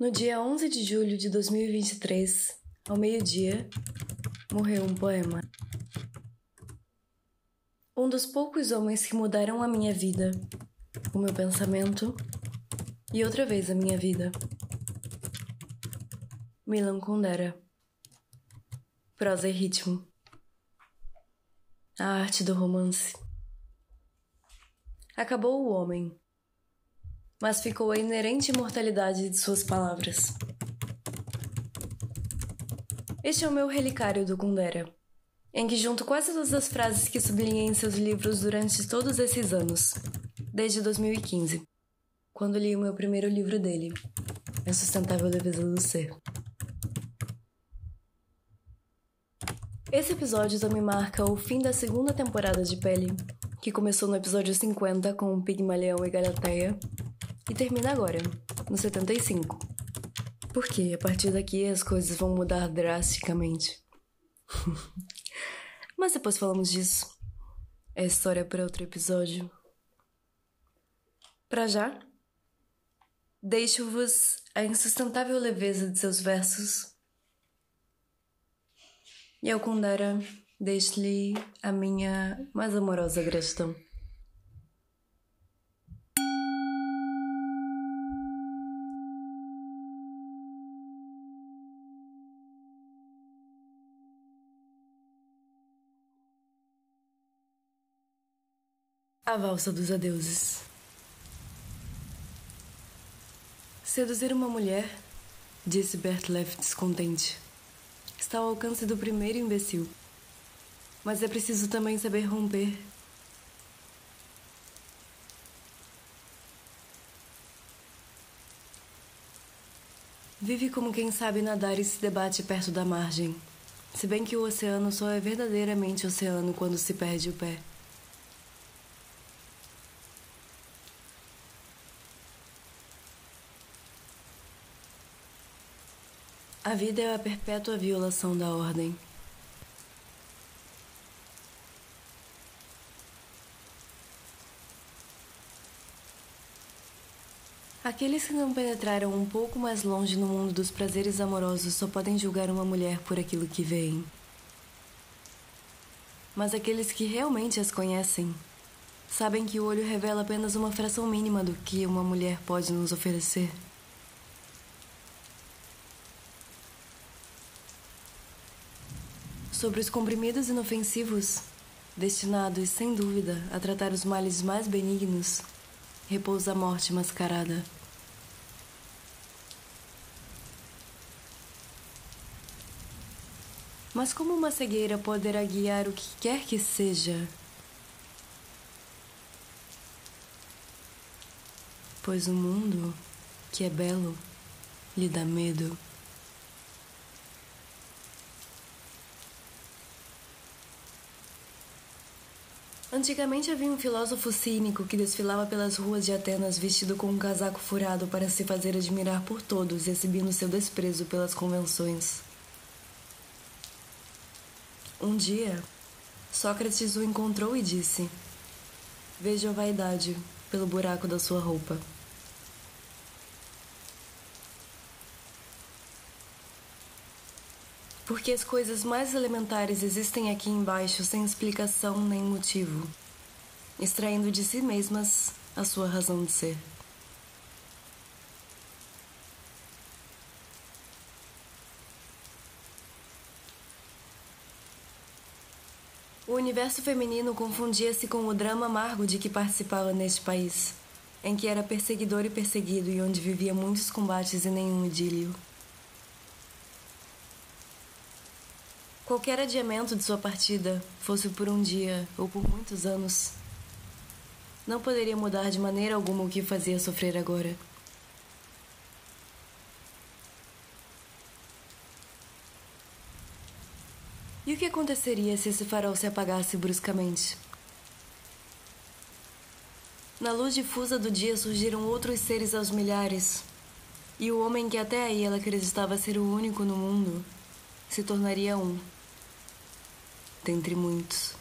No dia 11 de julho de 2023, ao meio-dia, morreu um poema. Um dos poucos homens que mudaram a minha vida, o meu pensamento e outra vez a minha vida. Milan Kundera. Prosa e ritmo. A arte do romance. Acabou o homem, mas ficou a inerente imortalidade de suas palavras. Este é o meu relicário do Kundera, em que junto quase todas as frases que sublinhei em seus livros durante todos esses anos, desde 2015, quando li o meu primeiro livro dele, A Sustentável Leveza do Ser. Esse episódio também marca o fim da segunda temporada de Pele, que começou no episódio 50 com Pigmalião e Galateia, e termina agora, no 75. Porque a partir daqui as coisas vão mudar drasticamente. Mas depois falamos disso. É história para outro episódio. Para já, deixo-vos a insustentável leveza de seus versos e ao Kundera deixo-lhe a minha mais amorosa gratidão. A valsa dos adeuses. Seduzir uma mulher, disse Bertleff descontente está ao alcance do primeiro imbecil. Mas é preciso também saber romper. Vive como quem sabe nadar e se debate perto da margem, se bem que o oceano só é verdadeiramente oceano quando se perde o pé. A vida é a perpétua violação da ordem. Aqueles que não penetraram um pouco mais longe no mundo dos prazeres amorosos só podem julgar uma mulher por aquilo que veem. Mas aqueles que realmente as conhecem sabem que o olho revela apenas uma fração mínima do que uma mulher pode nos oferecer. Sobre os comprimidos inofensivos, destinados, sem dúvida, a tratar os males mais benignos, repousa a morte mascarada. Mas como uma cegueira poderá guiar o que quer que seja? Pois o mundo, que é belo, lhe dá medo. Antigamente havia um filósofo cínico que desfilava pelas ruas de Atenas vestido com um casaco furado para se fazer admirar por todos, exibindo seu desprezo pelas convenções. Um dia, Sócrates o encontrou e disse: Veja a vaidade pelo buraco da sua roupa. Porque as coisas mais elementares existem aqui embaixo sem explicação nem motivo, extraindo de si mesmas a sua razão de ser. O universo feminino confundia-se com o drama amargo de que participava neste país, em que era perseguidor e perseguido e onde vivia muitos combates e nenhum idílio. Qualquer adiamento de sua partida, fosse por um dia ou por muitos anos, não poderia mudar de maneira alguma o que fazia sofrer agora. E o que aconteceria se esse farol se apagasse bruscamente? Na luz difusa do dia surgiram outros seres aos milhares, e o homem que até aí ela acreditava ser o único no mundo se tornaria um dentre muitos.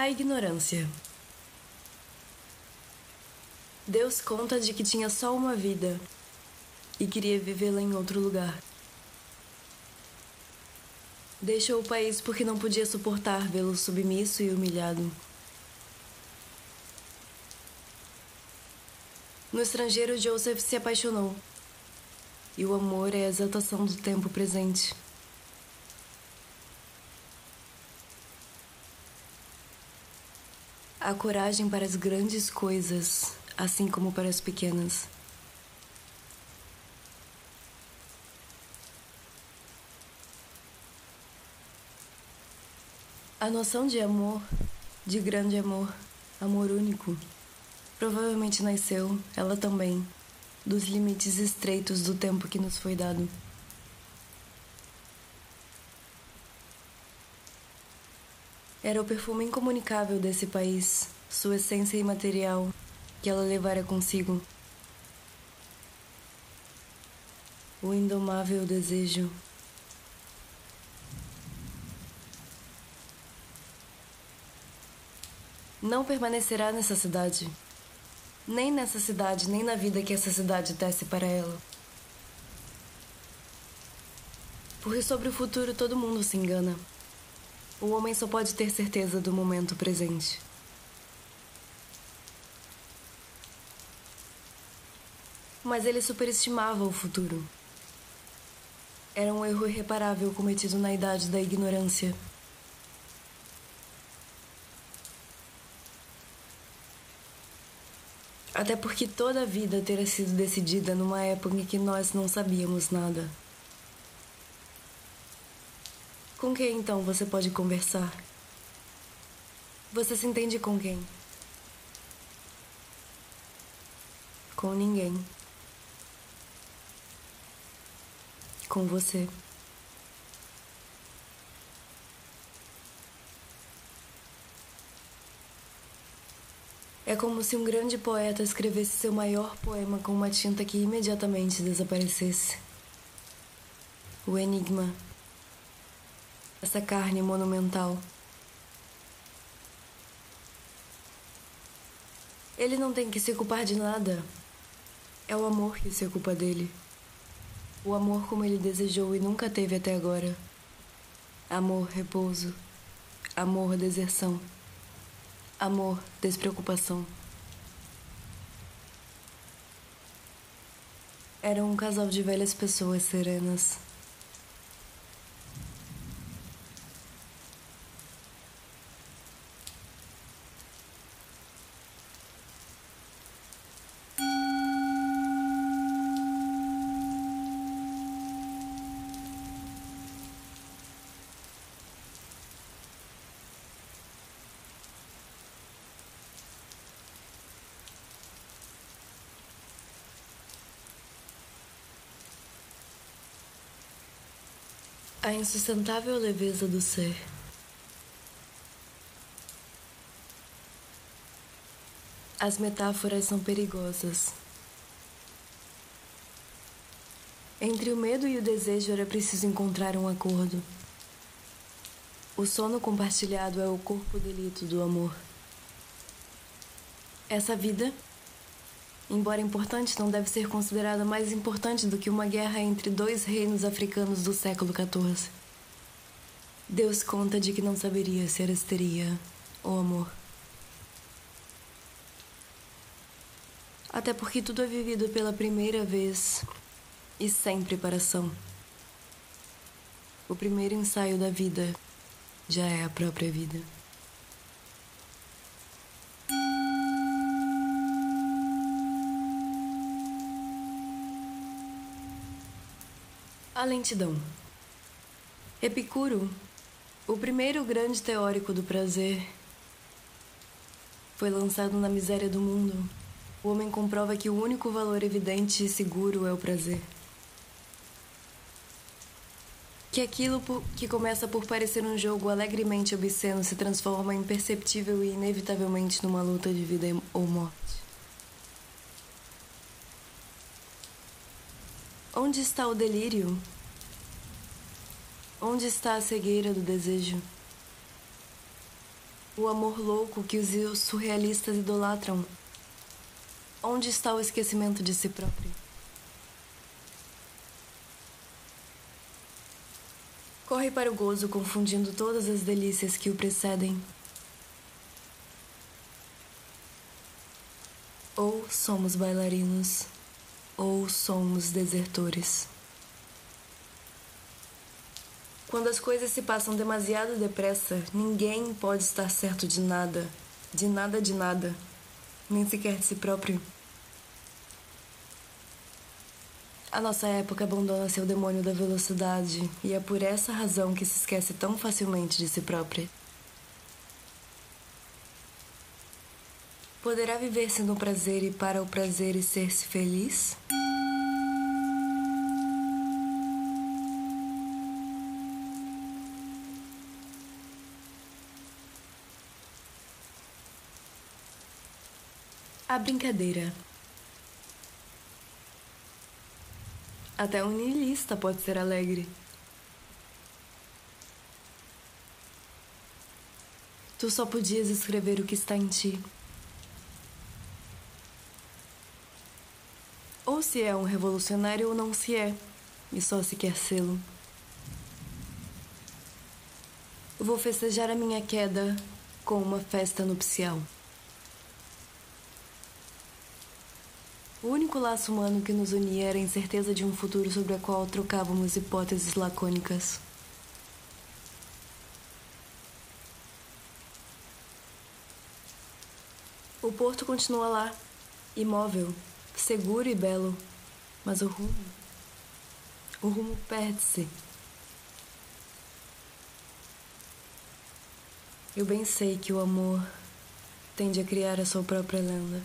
A ignorância. Deus conta de que tinha só uma vida e queria vivê-la em outro lugar. Deixou o país porque não podia suportar vê-lo submisso e humilhado. No estrangeiro, Joseph se apaixonou. E o amor é a exaltação do tempo presente. A coragem para as grandes coisas, assim como para as pequenas. A noção de amor, de grande amor, amor único, provavelmente nasceu, ela também, dos limites estreitos do tempo que nos foi dado. Era o perfume incomunicável desse país, sua essência imaterial, que ela levara consigo. O indomável desejo. Não permanecerá nessa cidade. Nem nessa cidade, nem na vida que essa cidade tece para ela. Porque sobre o futuro todo mundo se engana. O homem só pode ter certeza do momento presente. Mas ele superestimava o futuro. Era um erro irreparável cometido na idade da ignorância. Até porque toda a vida terá sido decidida numa época em que nós não sabíamos nada. Com quem então você pode conversar? Você se entende com quem? Com ninguém. Com você. É como se um grande poeta escrevesse seu maior poema com uma tinta que imediatamente desaparecesse. O enigma essa carne monumental. Ele não tem que se culpar de nada. É o amor que se ocupa dele. O amor como ele desejou e nunca teve até agora. Amor, repouso. Amor, deserção. Amor, despreocupação. Eram um casal de velhas pessoas serenas. A insustentável leveza do ser. As metáforas são perigosas. Entre o medo e o desejo era preciso encontrar um acordo. O sono compartilhado é o corpo delito do amor. Essa vida embora importante, não deve ser considerada mais importante do que uma guerra entre dois reinos africanos do século XIV. Deus conta de que não saberia se era histeria ou amor. Até porque tudo é vivido pela primeira vez e sem preparação. O primeiro ensaio da vida já é a própria vida. A lentidão. Epicuro, o primeiro grande teórico do prazer, foi lançado na miséria do mundo. O homem comprova que o único valor evidente e seguro é o prazer. Que aquilo que começa por parecer um jogo alegremente obsceno se transforma imperceptível e inevitavelmente numa luta de vida ou morte. Onde está o delírio? Onde está a cegueira do desejo? O amor louco que os surrealistas idolatram. Onde está o esquecimento de si próprio? Corre para o gozo, confundindo todas as delícias que o precedem. Ou somos bailarinos, ou somos desertores. Quando as coisas se passam demasiado depressa, ninguém pode estar certo de nada, de nada de nada, nem sequer de si próprio. A nossa época abandona seu demônio da velocidade e é por essa razão que se esquece tão facilmente de si própria. Poderá viver-se no prazer e para o prazer e ser-se feliz? A brincadeira. Até um niilista pode ser alegre. Tu só podias escrever o que está em ti. Se é um revolucionário ou não se é, e só se quer sê-lo. Vou festejar a minha queda com uma festa nupcial. O único laço humano que nos unia era a incerteza de um futuro sobre o qual trocávamos hipóteses lacônicas. O porto continua lá, imóvel, seguro e belo, mas o rumo. O rumo perde-se. Eu bem sei que o amor tende a criar a sua própria lenda.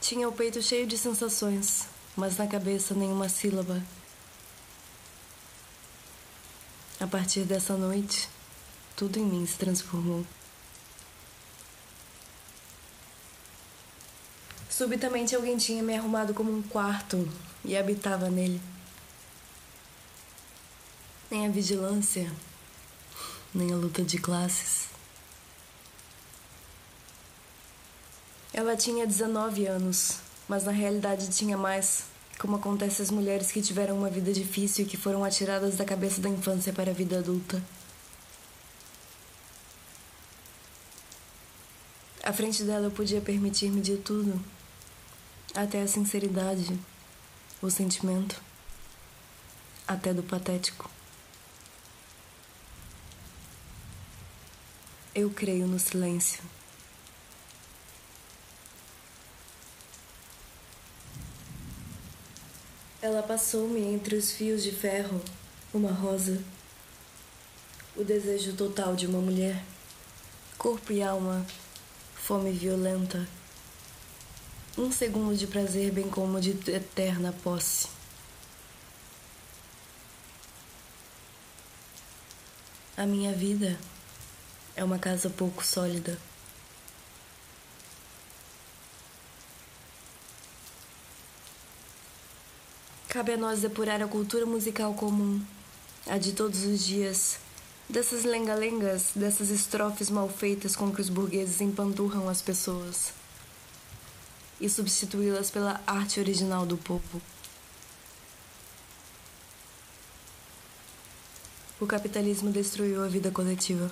Tinha o peito cheio de sensações, mas na cabeça nenhuma sílaba. A partir dessa noite, tudo em mim se transformou. Subitamente alguém tinha me arrumado como um quarto e habitava nele. Nem a vigilância, nem a luta de classes. Ela tinha 19 anos, mas na realidade tinha mais, como acontece às mulheres que tiveram uma vida difícil e que foram atiradas da cabeça da infância para a vida adulta. À frente dela eu podia permitir-me de tudo, até a sinceridade, o sentimento, até do patético. Eu creio no silêncio. Ela passou-me entre os fios de ferro, uma rosa. O desejo total de uma mulher. Corpo e alma, fome violenta. Um segundo de prazer, bem como de eterna posse. A minha vida é uma casa pouco sólida. Cabe a nós depurar a cultura musical comum, a de todos os dias, dessas lenga-lengas, dessas estrofes mal feitas com que os burgueses empanturram as pessoas, e substituí-las pela arte original do povo. O capitalismo destruiu a vida coletiva.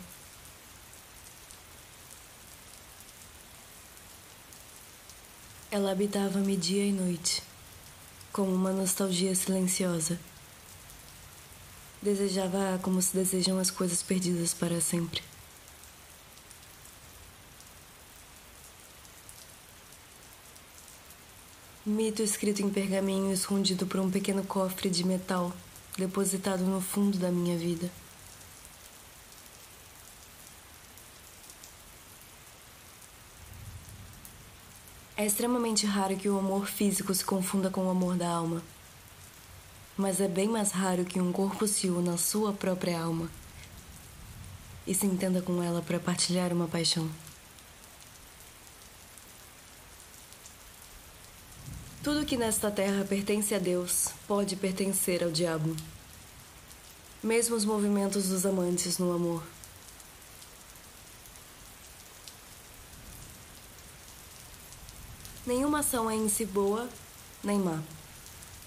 Ela habitava-me dia e noite como uma nostalgia silenciosa. Desejava como se desejam as coisas perdidas para sempre. Mito escrito em pergaminho escondido por um pequeno cofre de metal depositado no fundo da minha vida. É extremamente raro que o amor físico se confunda com o amor da alma. Mas é bem mais raro que um corpo se una à sua própria alma e se entenda com ela para partilhar uma paixão. Tudo que nesta terra pertence a Deus pode pertencer ao diabo. mesmo os movimentos dos amantes no amor. Nenhuma ação é em si boa nem má.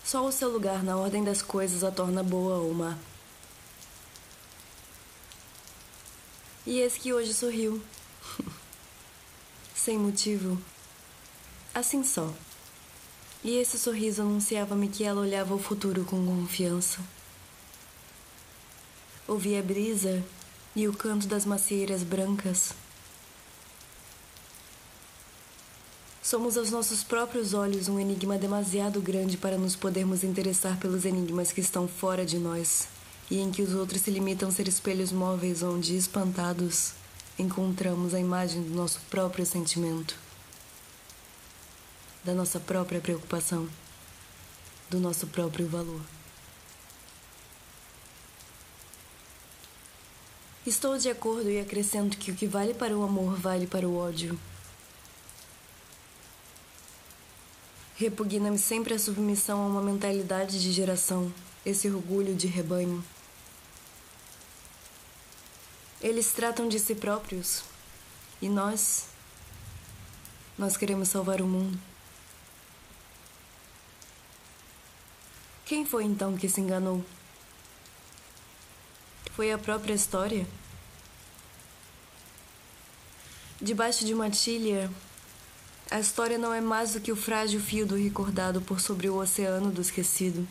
Só o seu lugar na ordem das coisas a torna boa ou má. E esse que hoje sorriu. Sem motivo. Assim só. E esse sorriso anunciava-me que ela olhava o futuro com confiança. Ouvia a brisa e o canto das macieiras brancas. Somos aos nossos próprios olhos um enigma demasiado grande para nos podermos interessar pelos enigmas que estão fora de nós e em que os outros se limitam a ser espelhos móveis onde, espantados, encontramos a imagem do nosso próprio sentimento, da nossa própria preocupação, do nosso próprio valor. Estou de acordo e acrescento que o que vale para o amor vale para o ódio. Repugna-me sempre a submissão a uma mentalidade de geração, esse orgulho de rebanho. Eles tratam de si próprios e nós. Nós queremos salvar o mundo. Quem foi então que se enganou? Foi a própria história? Debaixo de uma tilha, a história não é mais do que o frágil fio do recordado por sobre o oceano do esquecido.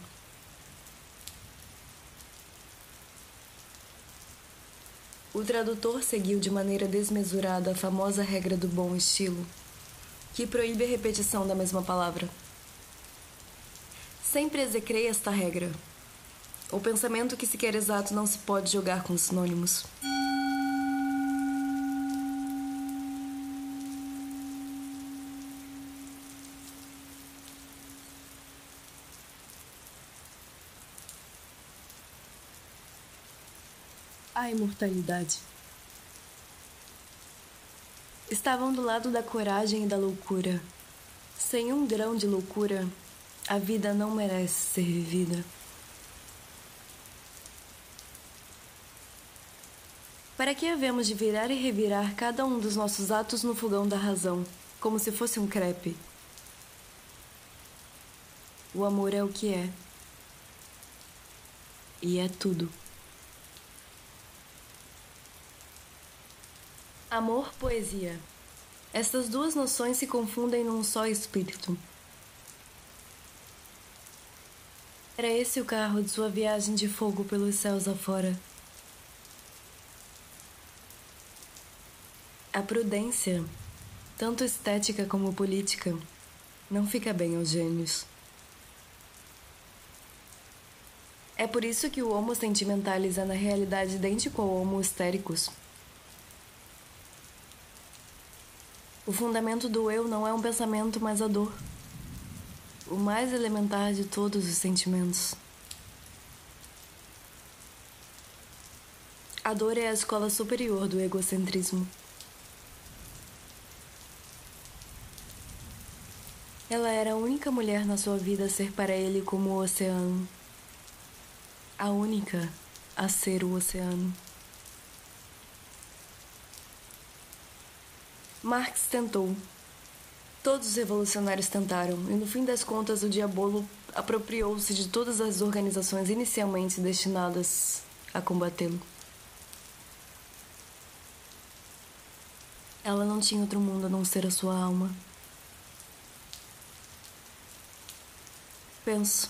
O tradutor seguiu de maneira desmesurada a famosa regra do bom estilo, que proíbe a repetição da mesma palavra. Sempre execrei esta regra. O pensamento que se quer exato não se pode jogar com sinônimos. a imortalidade. Estavam do lado da coragem e da loucura. Sem um grão de loucura, a vida não merece ser vivida. Para que havemos de virar e revirar cada um dos nossos atos no fogão da razão, como se fosse um crepe? O amor é o que é. E é tudo. Amor, poesia. Estas duas noções se confundem num só espírito. Era esse o carro de sua viagem de fogo pelos céus afora. A prudência, tanto estética como política, não fica bem aos gênios. É por isso que o homo sentimentaliza é na realidade idêntico ao homo histéricos. O fundamento do eu não é um pensamento, mas a dor. O mais elementar de todos os sentimentos. A dor é a escola superior do egocentrismo. Ela era a única mulher na sua vida a ser para ele como o oceano. A única a ser o oceano. Marx tentou. Todos os revolucionários tentaram, e no fim das contas o diabolo apropriou-se de todas as organizações inicialmente destinadas a combatê-lo. Ela não tinha outro mundo a não ser a sua alma. Penso,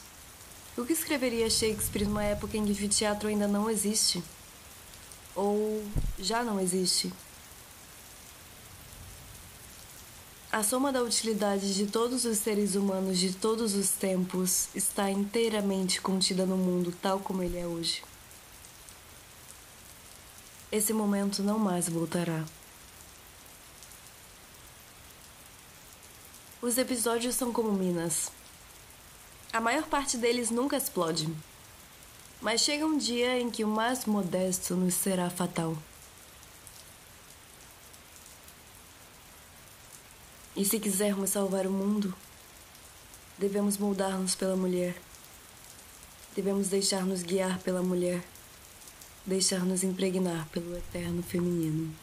o que escreveria Shakespeare numa época em que o teatro ainda não existe? Ou já não existe? A soma da utilidade de todos os seres humanos de todos os tempos está inteiramente contida no mundo tal como ele é hoje. Esse momento não mais voltará. Os episódios são como minas. A maior parte deles nunca explode. Mas chega um dia em que o mais modesto nos será fatal. E se quisermos salvar o mundo, devemos moldar-nos pela mulher. Devemos deixar-nos guiar pela mulher. deixar nos impregnar pelo eterno feminino.